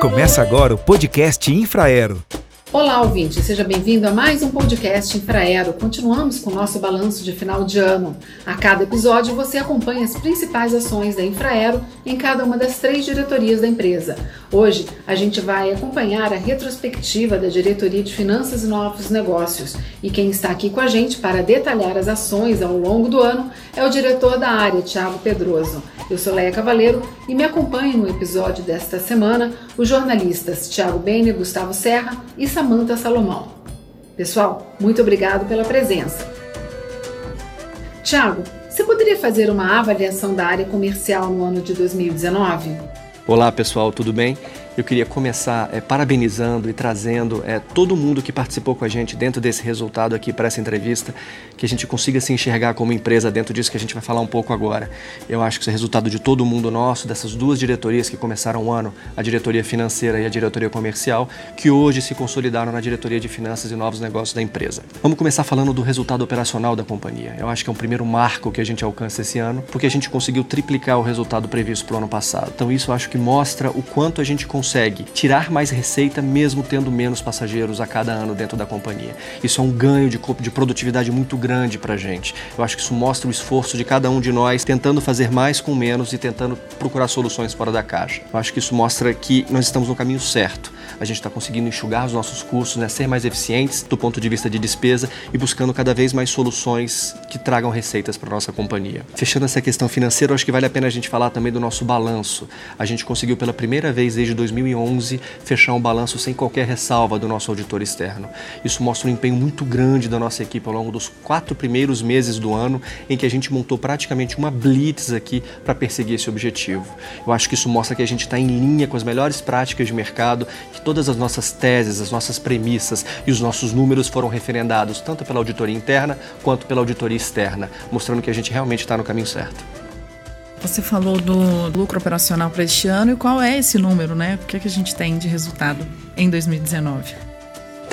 Começa agora o podcast Infraero. Olá, ouvinte, seja bem-vindo a mais um podcast Infraero. Continuamos com o nosso balanço de final de ano. A cada episódio você acompanha as principais ações da Infraero em cada uma das três diretorias da empresa. Hoje a gente vai acompanhar a retrospectiva da Diretoria de Finanças e Novos Negócios. E quem está aqui com a gente para detalhar as ações ao longo do ano é o diretor da área, Tiago Pedroso. Eu sou Leia Cavaleiro e me acompanho no episódio desta semana os jornalistas Tiago Bene, Gustavo Serra e Samanta Salomão. Pessoal, muito obrigado pela presença. Tiago, você poderia fazer uma avaliação da área comercial no ano de 2019? Olá pessoal, tudo bem? Eu queria começar é, parabenizando e trazendo é, todo mundo que participou com a gente dentro desse resultado aqui para essa entrevista, que a gente consiga se enxergar como empresa dentro disso que a gente vai falar um pouco agora. Eu acho que isso é resultado de todo mundo nosso, dessas duas diretorias que começaram o ano, a diretoria financeira e a diretoria comercial, que hoje se consolidaram na diretoria de finanças e novos negócios da empresa. Vamos começar falando do resultado operacional da companhia. Eu acho que é um primeiro marco que a gente alcança esse ano, porque a gente conseguiu triplicar o resultado previsto para o ano passado. Então isso eu acho que mostra o quanto a gente consegue consegue tirar mais receita mesmo tendo menos passageiros a cada ano dentro da companhia. Isso é um ganho de, de produtividade muito grande para a gente. Eu acho que isso mostra o esforço de cada um de nós tentando fazer mais com menos e tentando procurar soluções fora da caixa. Eu acho que isso mostra que nós estamos no caminho certo. A gente está conseguindo enxugar os nossos custos, né, ser mais eficientes do ponto de vista de despesa e buscando cada vez mais soluções que tragam receitas para nossa companhia. Fechando essa questão financeira, acho que vale a pena a gente falar também do nosso balanço. A gente conseguiu pela primeira vez desde 2011 fechar um balanço sem qualquer ressalva do nosso auditor externo. Isso mostra um empenho muito grande da nossa equipe ao longo dos quatro primeiros meses do ano, em que a gente montou praticamente uma blitz aqui para perseguir esse objetivo. Eu acho que isso mostra que a gente está em linha com as melhores práticas de mercado, que todas as nossas teses, as nossas premissas e os nossos números foram referendados tanto pela auditoria interna quanto pela auditoria externa, mostrando que a gente realmente está no caminho certo. Você falou do lucro operacional para este ano e qual é esse número, né? O que, é que a gente tem de resultado em 2019?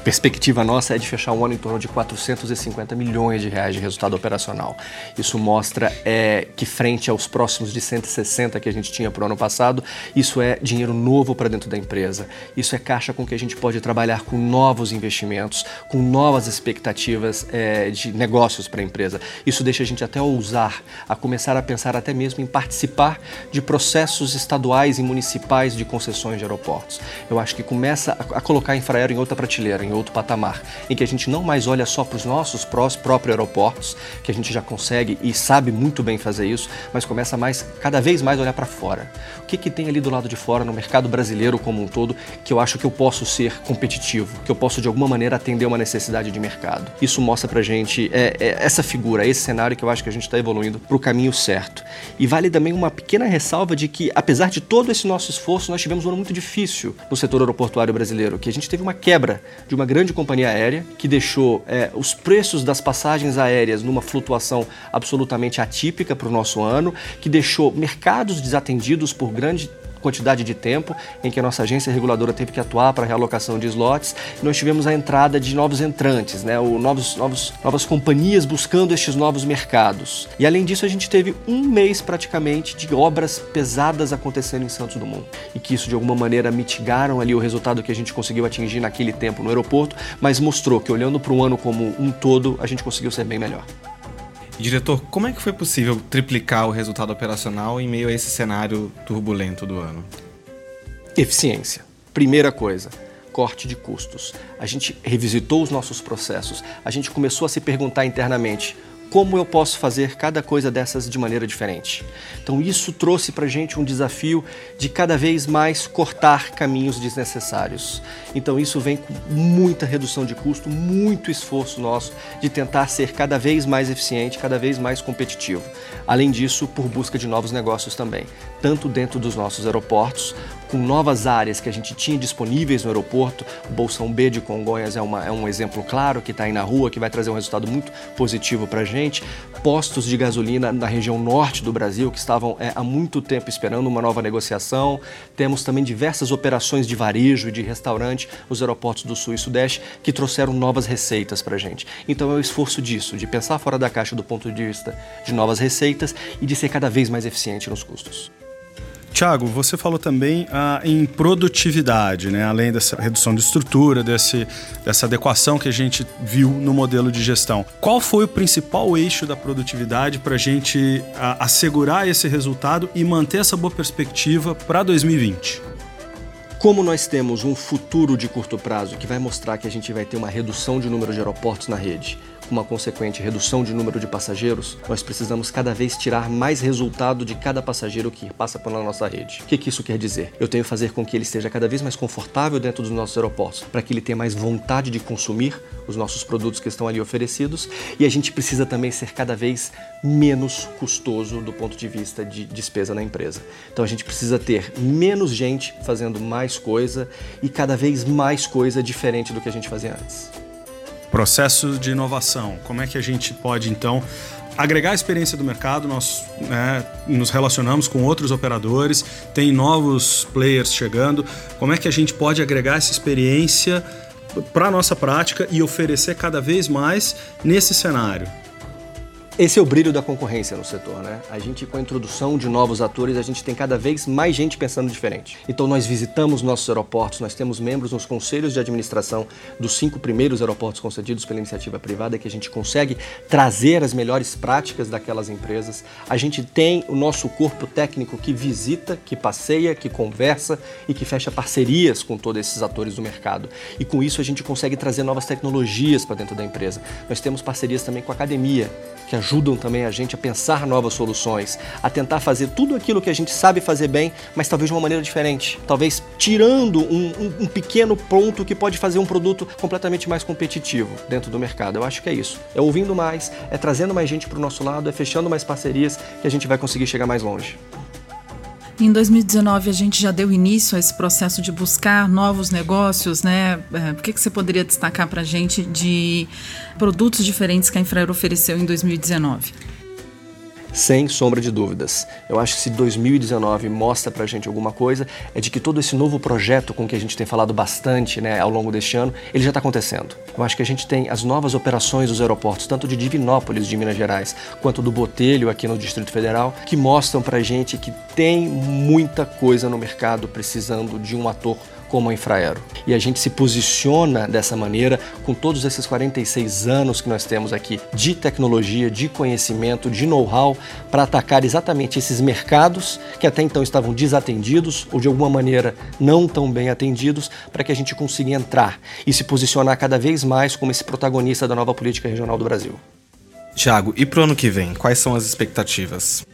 Perspectiva nossa é de fechar um ano em torno de 450 milhões de reais de resultado operacional. Isso mostra é, que frente aos próximos de 160 que a gente tinha para o ano passado, isso é dinheiro novo para dentro da empresa. Isso é caixa com que a gente pode trabalhar com novos investimentos, com novas expectativas é, de negócios para a empresa. Isso deixa a gente até ousar a começar a pensar até mesmo em participar de processos estaduais e municipais de concessões de aeroportos. Eu acho que começa a, a colocar a Infraero em outra prateleira, em outro patamar, em que a gente não mais olha só para os nossos próprios aeroportos, que a gente já consegue e sabe muito bem fazer isso, mas começa mais, cada vez mais olhar para fora. O que, que tem ali do lado de fora, no mercado brasileiro como um todo, que eu acho que eu posso ser competitivo, que eu posso de alguma maneira atender uma necessidade de mercado. Isso mostra para gente é, é, essa figura, esse cenário que eu acho que a gente está evoluindo para o caminho certo. E vale também uma pequena ressalva de que, apesar de todo esse nosso esforço, nós tivemos um ano muito difícil no setor aeroportuário brasileiro, que a gente teve uma quebra de uma grande companhia aérea que deixou é, os preços das passagens aéreas numa flutuação absolutamente atípica para o nosso ano, que deixou mercados desatendidos por grande quantidade de tempo em que a nossa agência reguladora teve que atuar para a realocação de slots. Nós tivemos a entrada de novos entrantes, né? o, novos, novos, novas companhias buscando estes novos mercados. E além disso, a gente teve um mês praticamente de obras pesadas acontecendo em Santos Dumont. E que isso de alguma maneira mitigaram ali o resultado que a gente conseguiu atingir naquele tempo no aeroporto, mas mostrou que olhando para o ano como um todo, a gente conseguiu ser bem melhor. Diretor, como é que foi possível triplicar o resultado operacional em meio a esse cenário turbulento do ano? Eficiência. Primeira coisa, corte de custos. A gente revisitou os nossos processos. A gente começou a se perguntar internamente: como eu posso fazer cada coisa dessas de maneira diferente. Então isso trouxe para a gente um desafio de cada vez mais cortar caminhos desnecessários. Então isso vem com muita redução de custo, muito esforço nosso de tentar ser cada vez mais eficiente, cada vez mais competitivo. Além disso, por busca de novos negócios também, tanto dentro dos nossos aeroportos com novas áreas que a gente tinha disponíveis no aeroporto. O Bolsão B de Congonhas é, uma, é um exemplo claro que está aí na rua, que vai trazer um resultado muito positivo para a gente. Postos de gasolina na região norte do Brasil, que estavam é, há muito tempo esperando uma nova negociação. Temos também diversas operações de varejo e de restaurante nos aeroportos do Sul e Sudeste que trouxeram novas receitas para a gente. Então é o esforço disso, de pensar fora da caixa do ponto de vista de novas receitas e de ser cada vez mais eficiente nos custos. Tiago, você falou também ah, em produtividade, né? além dessa redução de estrutura, desse, dessa adequação que a gente viu no modelo de gestão. Qual foi o principal eixo da produtividade para a gente ah, assegurar esse resultado e manter essa boa perspectiva para 2020? Como nós temos um futuro de curto prazo que vai mostrar que a gente vai ter uma redução de número de aeroportos na rede, com uma consequente redução de número de passageiros, nós precisamos cada vez tirar mais resultado de cada passageiro que passa pela nossa rede. O que, que isso quer dizer? Eu tenho que fazer com que ele esteja cada vez mais confortável dentro dos nossos aeroportos, para que ele tenha mais vontade de consumir os nossos produtos que estão ali oferecidos, e a gente precisa também ser cada vez menos custoso do ponto de vista de despesa na empresa. Então a gente precisa ter menos gente fazendo mais coisa e cada vez mais coisa diferente do que a gente fazia antes processos de inovação. Como é que a gente pode, então, agregar a experiência do mercado? Nós né, nos relacionamos com outros operadores, tem novos players chegando. Como é que a gente pode agregar essa experiência para a nossa prática e oferecer cada vez mais nesse cenário? Esse é o brilho da concorrência no setor, né? A gente, com a introdução de novos atores, a gente tem cada vez mais gente pensando diferente. Então, nós visitamos nossos aeroportos, nós temos membros nos conselhos de administração dos cinco primeiros aeroportos concedidos pela iniciativa privada, que a gente consegue trazer as melhores práticas daquelas empresas. A gente tem o nosso corpo técnico que visita, que passeia, que conversa e que fecha parcerias com todos esses atores do mercado. E com isso, a gente consegue trazer novas tecnologias para dentro da empresa. Nós temos parcerias também com a academia, que ajudam também a gente a pensar novas soluções, a tentar fazer tudo aquilo que a gente sabe fazer bem, mas talvez de uma maneira diferente. Talvez tirando um, um, um pequeno ponto que pode fazer um produto completamente mais competitivo dentro do mercado. Eu acho que é isso. É ouvindo mais, é trazendo mais gente para o nosso lado, é fechando mais parcerias que a gente vai conseguir chegar mais longe. Em 2019 a gente já deu início a esse processo de buscar novos negócios, né? É, o que, que você poderia destacar para a gente de produtos diferentes que a Infraero ofereceu em 2019? Sem sombra de dúvidas. Eu acho que se 2019 mostra pra gente alguma coisa, é de que todo esse novo projeto com que a gente tem falado bastante né, ao longo deste ano, ele já está acontecendo. Eu acho que a gente tem as novas operações dos aeroportos, tanto de Divinópolis, de Minas Gerais, quanto do Botelho, aqui no Distrito Federal, que mostram pra gente que tem muita coisa no mercado precisando de um ator como a Infraero. E a gente se posiciona dessa maneira com todos esses 46 anos que nós temos aqui de tecnologia, de conhecimento, de know-how para atacar exatamente esses mercados que até então estavam desatendidos ou de alguma maneira não tão bem atendidos, para que a gente consiga entrar e se posicionar cada vez mais como esse protagonista da nova política regional do Brasil. Tiago, e para o ano que vem, quais são as expectativas?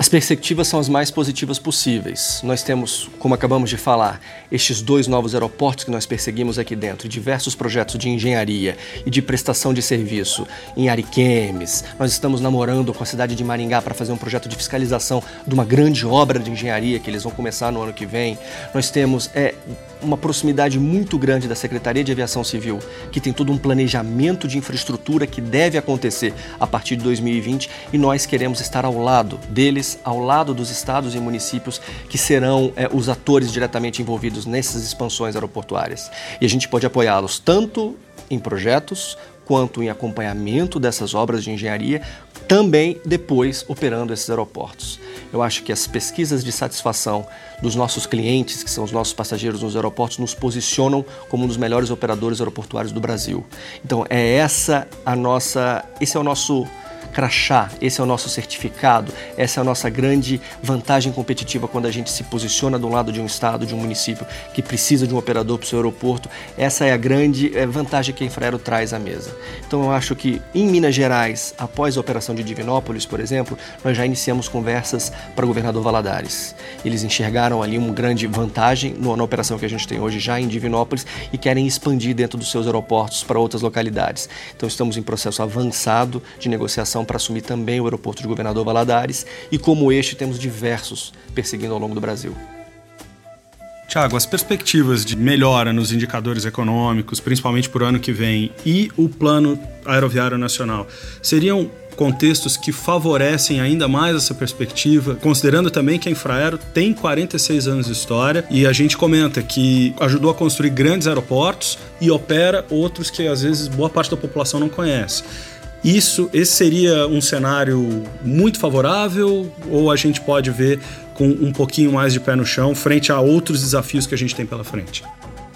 As perspectivas são as mais positivas possíveis. Nós temos, como acabamos de falar, estes dois novos aeroportos que nós perseguimos aqui dentro, diversos projetos de engenharia e de prestação de serviço em Ariquemes. Nós estamos namorando com a cidade de Maringá para fazer um projeto de fiscalização de uma grande obra de engenharia que eles vão começar no ano que vem. Nós temos é, uma proximidade muito grande da Secretaria de Aviação Civil, que tem todo um planejamento de infraestrutura que deve acontecer a partir de 2020 e nós queremos estar ao lado deles, ao lado dos estados e municípios que serão é, os atores diretamente envolvidos nessas expansões aeroportuárias. E a gente pode apoiá-los tanto em projetos quanto em acompanhamento dessas obras de engenharia, também depois operando esses aeroportos. Eu acho que as pesquisas de satisfação dos nossos clientes, que são os nossos passageiros nos aeroportos, nos posicionam como um dos melhores operadores aeroportuários do Brasil. Então é essa a nossa, esse é o nosso crachá, esse é o nosso certificado, essa é a nossa grande vantagem competitiva quando a gente se posiciona do lado de um estado, de um município que precisa de um operador para o seu aeroporto. Essa é a grande eh, vantagem que a Infraero traz à mesa. Então eu acho que em Minas Gerais, após a operação de Divinópolis, por exemplo, nós já iniciamos conversas para o governador Valadares. Eles enxergaram ali uma grande vantagem na operação que a gente tem hoje já em Divinópolis e querem expandir dentro dos seus aeroportos para outras localidades. Então estamos em processo avançado de negociação para assumir também o aeroporto de Governador Valadares e como este temos diversos perseguindo ao longo do Brasil. Tiago, as perspectivas de melhora nos indicadores econômicos, principalmente para o ano que vem, e o plano aeroviário nacional, seriam contextos que favorecem ainda mais essa perspectiva, considerando também que a Infraero tem 46 anos de história e a gente comenta que ajudou a construir grandes aeroportos e opera outros que às vezes boa parte da população não conhece. Isso, esse seria um cenário muito favorável ou a gente pode ver com um pouquinho mais de pé no chão frente a outros desafios que a gente tem pela frente?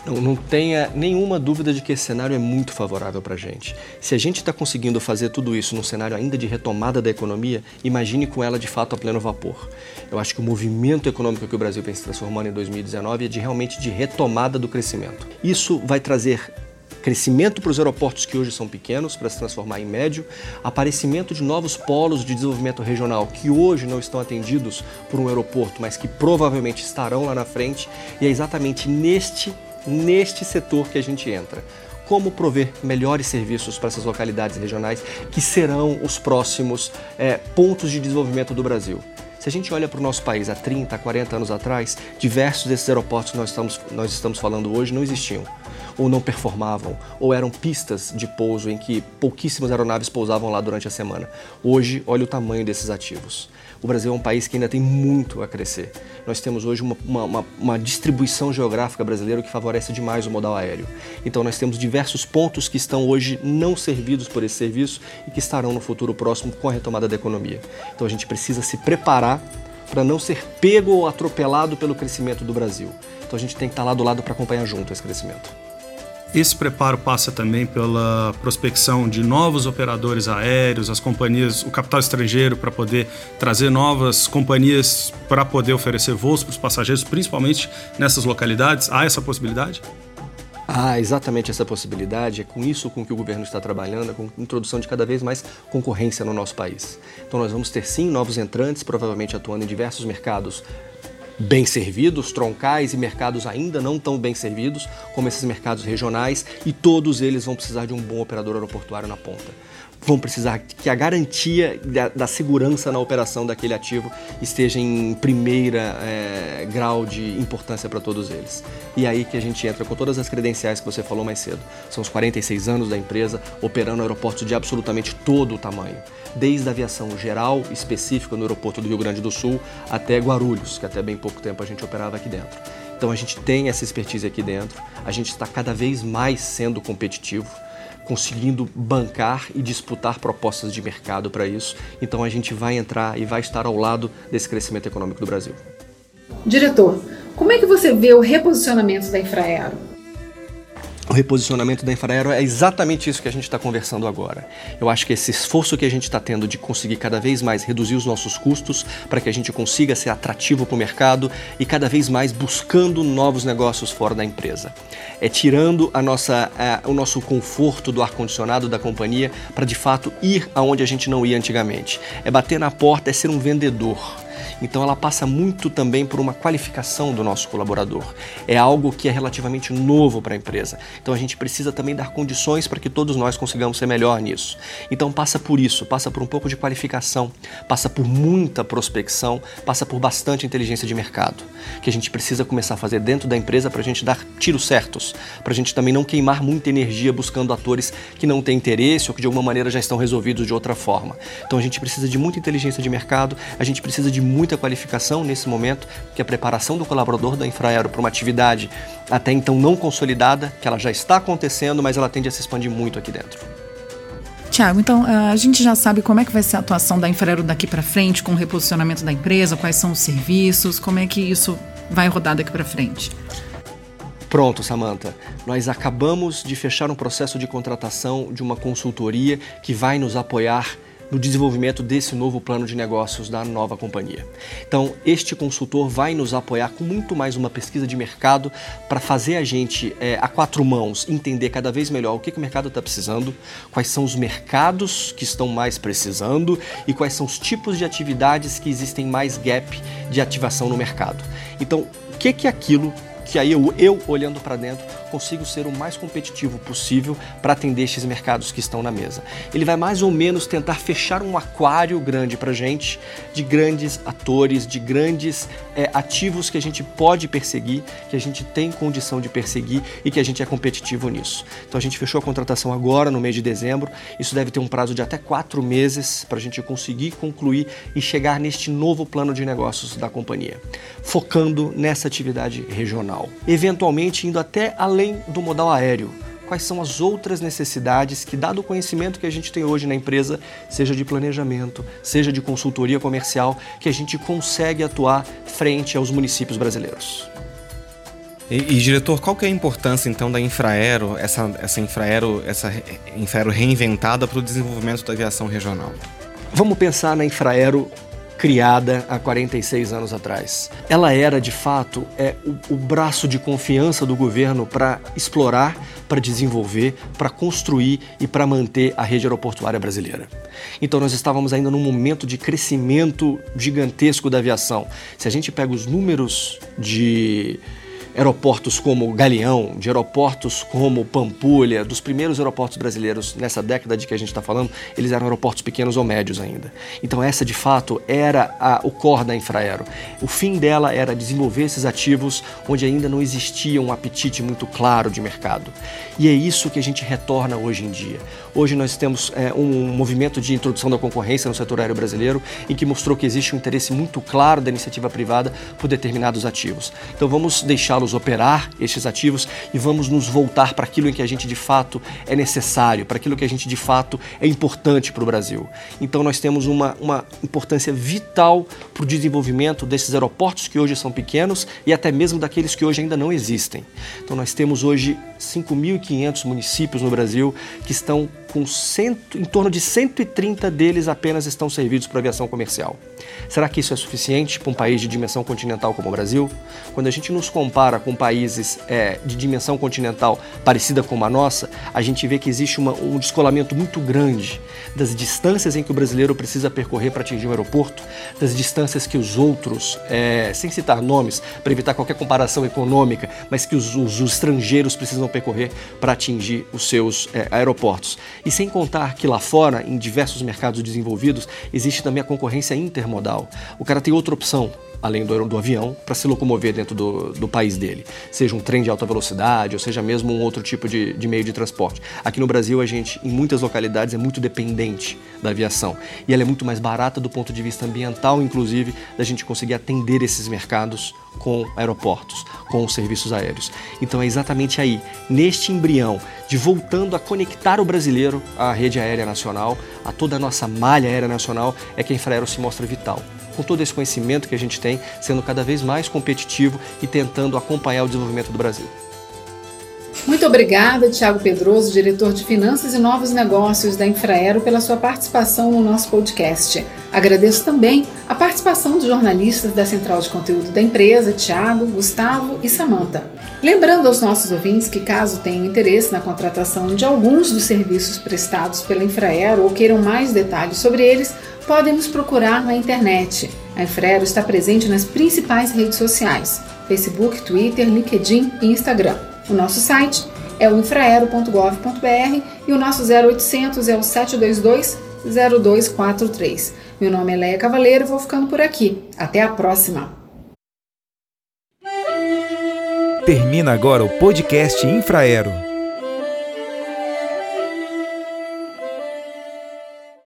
Não, não tenha nenhuma dúvida de que esse cenário é muito favorável para a gente. Se a gente está conseguindo fazer tudo isso num cenário ainda de retomada da economia, imagine com ela de fato a pleno vapor. Eu acho que o movimento econômico que o Brasil vem se transformando em 2019 é de realmente de retomada do crescimento. Isso vai trazer crescimento para os aeroportos que hoje são pequenos para se transformar em médio, aparecimento de novos polos de desenvolvimento regional que hoje não estão atendidos por um aeroporto, mas que provavelmente estarão lá na frente, e é exatamente neste neste setor que a gente entra. Como prover melhores serviços para essas localidades regionais que serão os próximos é, pontos de desenvolvimento do Brasil. Se a gente olha para o nosso país há 30, 40 anos atrás, diversos desses aeroportos que nós estamos, nós estamos falando hoje não existiam ou não performavam, ou eram pistas de pouso em que pouquíssimas aeronaves pousavam lá durante a semana. Hoje, olha o tamanho desses ativos. O Brasil é um país que ainda tem muito a crescer. Nós temos hoje uma, uma, uma distribuição geográfica brasileira que favorece demais o modal aéreo. Então, nós temos diversos pontos que estão hoje não servidos por esse serviço e que estarão no futuro próximo com a retomada da economia. Então, a gente precisa se preparar para não ser pego ou atropelado pelo crescimento do Brasil. Então, a gente tem que estar lá do lado para acompanhar junto esse crescimento. Esse preparo passa também pela prospecção de novos operadores aéreos, as companhias, o capital estrangeiro para poder trazer novas companhias para poder oferecer voos para os passageiros, principalmente nessas localidades. Há essa possibilidade? Há exatamente essa possibilidade. É com isso com que o governo está trabalhando, com a introdução de cada vez mais concorrência no nosso país. Então nós vamos ter sim novos entrantes, provavelmente atuando em diversos mercados bem servidos, troncais e mercados ainda não tão bem servidos, como esses mercados regionais, e todos eles vão precisar de um bom operador aeroportuário na ponta vão precisar que a garantia da, da segurança na operação daquele ativo esteja em primeira é, grau de importância para todos eles. E aí que a gente entra com todas as credenciais que você falou mais cedo. São os 46 anos da empresa operando aeroportos de absolutamente todo o tamanho, desde a aviação geral específica no aeroporto do Rio Grande do Sul até Guarulhos, que até bem pouco tempo a gente operava aqui dentro. Então a gente tem essa expertise aqui dentro, a gente está cada vez mais sendo competitivo conseguindo bancar e disputar propostas de mercado para isso. Então a gente vai entrar e vai estar ao lado desse crescimento econômico do Brasil. Diretor, como é que você vê o reposicionamento da Infraero? O reposicionamento da Infraero é exatamente isso que a gente está conversando agora. Eu acho que esse esforço que a gente está tendo de conseguir cada vez mais reduzir os nossos custos para que a gente consiga ser atrativo para o mercado e cada vez mais buscando novos negócios fora da empresa. É tirando a nossa, o nosso conforto do ar-condicionado da companhia para de fato ir aonde a gente não ia antigamente. É bater na porta, é ser um vendedor então ela passa muito também por uma qualificação do nosso colaborador. É algo que é relativamente novo para a empresa. Então a gente precisa também dar condições para que todos nós consigamos ser melhor nisso. Então passa por isso, passa por um pouco de qualificação, passa por muita prospecção, passa por bastante inteligência de mercado, que a gente precisa começar a fazer dentro da empresa para a gente dar tiros certos, para a gente também não queimar muita energia buscando atores que não têm interesse ou que de alguma maneira já estão resolvidos de outra forma. Então a gente precisa de muita inteligência de mercado, a gente precisa de muita qualificação nesse momento, que a preparação do colaborador da Infraero para uma atividade até então não consolidada, que ela já está acontecendo, mas ela tende a se expandir muito aqui dentro. Tiago, então a gente já sabe como é que vai ser a atuação da Infraero daqui para frente, com o reposicionamento da empresa, quais são os serviços, como é que isso vai rodar daqui para frente. Pronto, Samantha. Nós acabamos de fechar um processo de contratação de uma consultoria que vai nos apoiar no desenvolvimento desse novo plano de negócios da nova companhia. Então, este consultor vai nos apoiar com muito mais uma pesquisa de mercado para fazer a gente, é, a quatro mãos, entender cada vez melhor o que, que o mercado está precisando, quais são os mercados que estão mais precisando e quais são os tipos de atividades que existem mais gap de ativação no mercado. Então, o que, que é aquilo que aí eu, eu olhando para dentro, consigo ser o mais competitivo possível para atender esses mercados que estão na mesa. Ele vai mais ou menos tentar fechar um aquário grande para gente, de grandes atores, de grandes é, ativos que a gente pode perseguir, que a gente tem condição de perseguir e que a gente é competitivo nisso. Então a gente fechou a contratação agora no mês de dezembro. Isso deve ter um prazo de até quatro meses para a gente conseguir concluir e chegar neste novo plano de negócios da companhia, focando nessa atividade regional eventualmente indo até além do modal aéreo, quais são as outras necessidades que, dado o conhecimento que a gente tem hoje na empresa, seja de planejamento, seja de consultoria comercial, que a gente consegue atuar frente aos municípios brasileiros. E, e, diretor, qual que é a importância então da Infraero, essa, essa Infraero, essa Infraero reinventada para o desenvolvimento da aviação regional? Vamos pensar na Infraero criada há 46 anos atrás. Ela era, de fato, é, o, o braço de confiança do governo para explorar, para desenvolver, para construir e para manter a rede aeroportuária brasileira. Então nós estávamos ainda num momento de crescimento gigantesco da aviação. Se a gente pega os números de aeroportos como Galeão, de aeroportos como Pampulha, dos primeiros aeroportos brasileiros nessa década de que a gente está falando, eles eram aeroportos pequenos ou médios ainda. Então essa de fato era a, o core da Infraero. O fim dela era desenvolver esses ativos onde ainda não existia um apetite muito claro de mercado. E é isso que a gente retorna hoje em dia. Hoje nós temos é, um movimento de introdução da concorrência no setor aéreo brasileiro em que mostrou que existe um interesse muito claro da iniciativa privada por determinados ativos. Então vamos deixá-los operar estes ativos e vamos nos voltar para aquilo em que a gente de fato é necessário, para aquilo que a gente de fato é importante para o Brasil. Então nós temos uma, uma importância vital para o desenvolvimento desses aeroportos que hoje são pequenos e até mesmo daqueles que hoje ainda não existem. Então nós temos hoje 5.500 municípios no Brasil que estão com cento, em torno de 130 deles apenas estão servidos para aviação comercial. Será que isso é suficiente para um país de dimensão continental como o Brasil? Quando a gente nos compara com países é, de dimensão continental parecida com a nossa, a gente vê que existe uma, um descolamento muito grande das distâncias em que o brasileiro precisa percorrer para atingir um aeroporto, das distâncias que os outros, é, sem citar nomes, para evitar qualquer comparação econômica, mas que os, os, os estrangeiros precisam percorrer para atingir os seus é, aeroportos. E sem contar que lá fora, em diversos mercados desenvolvidos, existe também a concorrência intermodal. O cara tem outra opção, além do, do avião, para se locomover dentro do, do, país dele. Seja um trem de alta velocidade, ou seja mesmo um outro tipo de, de, meio de transporte. Aqui no Brasil, a gente, em muitas localidades, é muito dependente da aviação. E ela é muito mais barata do ponto de vista ambiental, inclusive, da gente conseguir atender esses mercados com aeroportos, com os serviços aéreos. Então é exatamente aí, neste embrião, de voltando a conectar o brasileiro à rede aérea nacional, a toda a nossa malha aérea nacional, é que a Infraero se mostra vital com todo esse conhecimento que a gente tem, sendo cada vez mais competitivo e tentando acompanhar o desenvolvimento do Brasil. Muito obrigada, Tiago Pedroso, diretor de Finanças e Novos Negócios da Infraero, pela sua participação no nosso podcast. Agradeço também a participação dos jornalistas da Central de Conteúdo da empresa, Tiago, Gustavo e Samanta. Lembrando aos nossos ouvintes que, caso tenham interesse na contratação de alguns dos serviços prestados pela Infraero ou queiram mais detalhes sobre eles, podem nos procurar na internet. A Infraero está presente nas principais redes sociais: Facebook, Twitter, LinkedIn e Instagram. O nosso site é o infraero.gov.br e o nosso 0800 é o 722 0243. Meu nome é Leia Cavaleiro e vou ficando por aqui. Até a próxima! Termina agora o podcast Infraero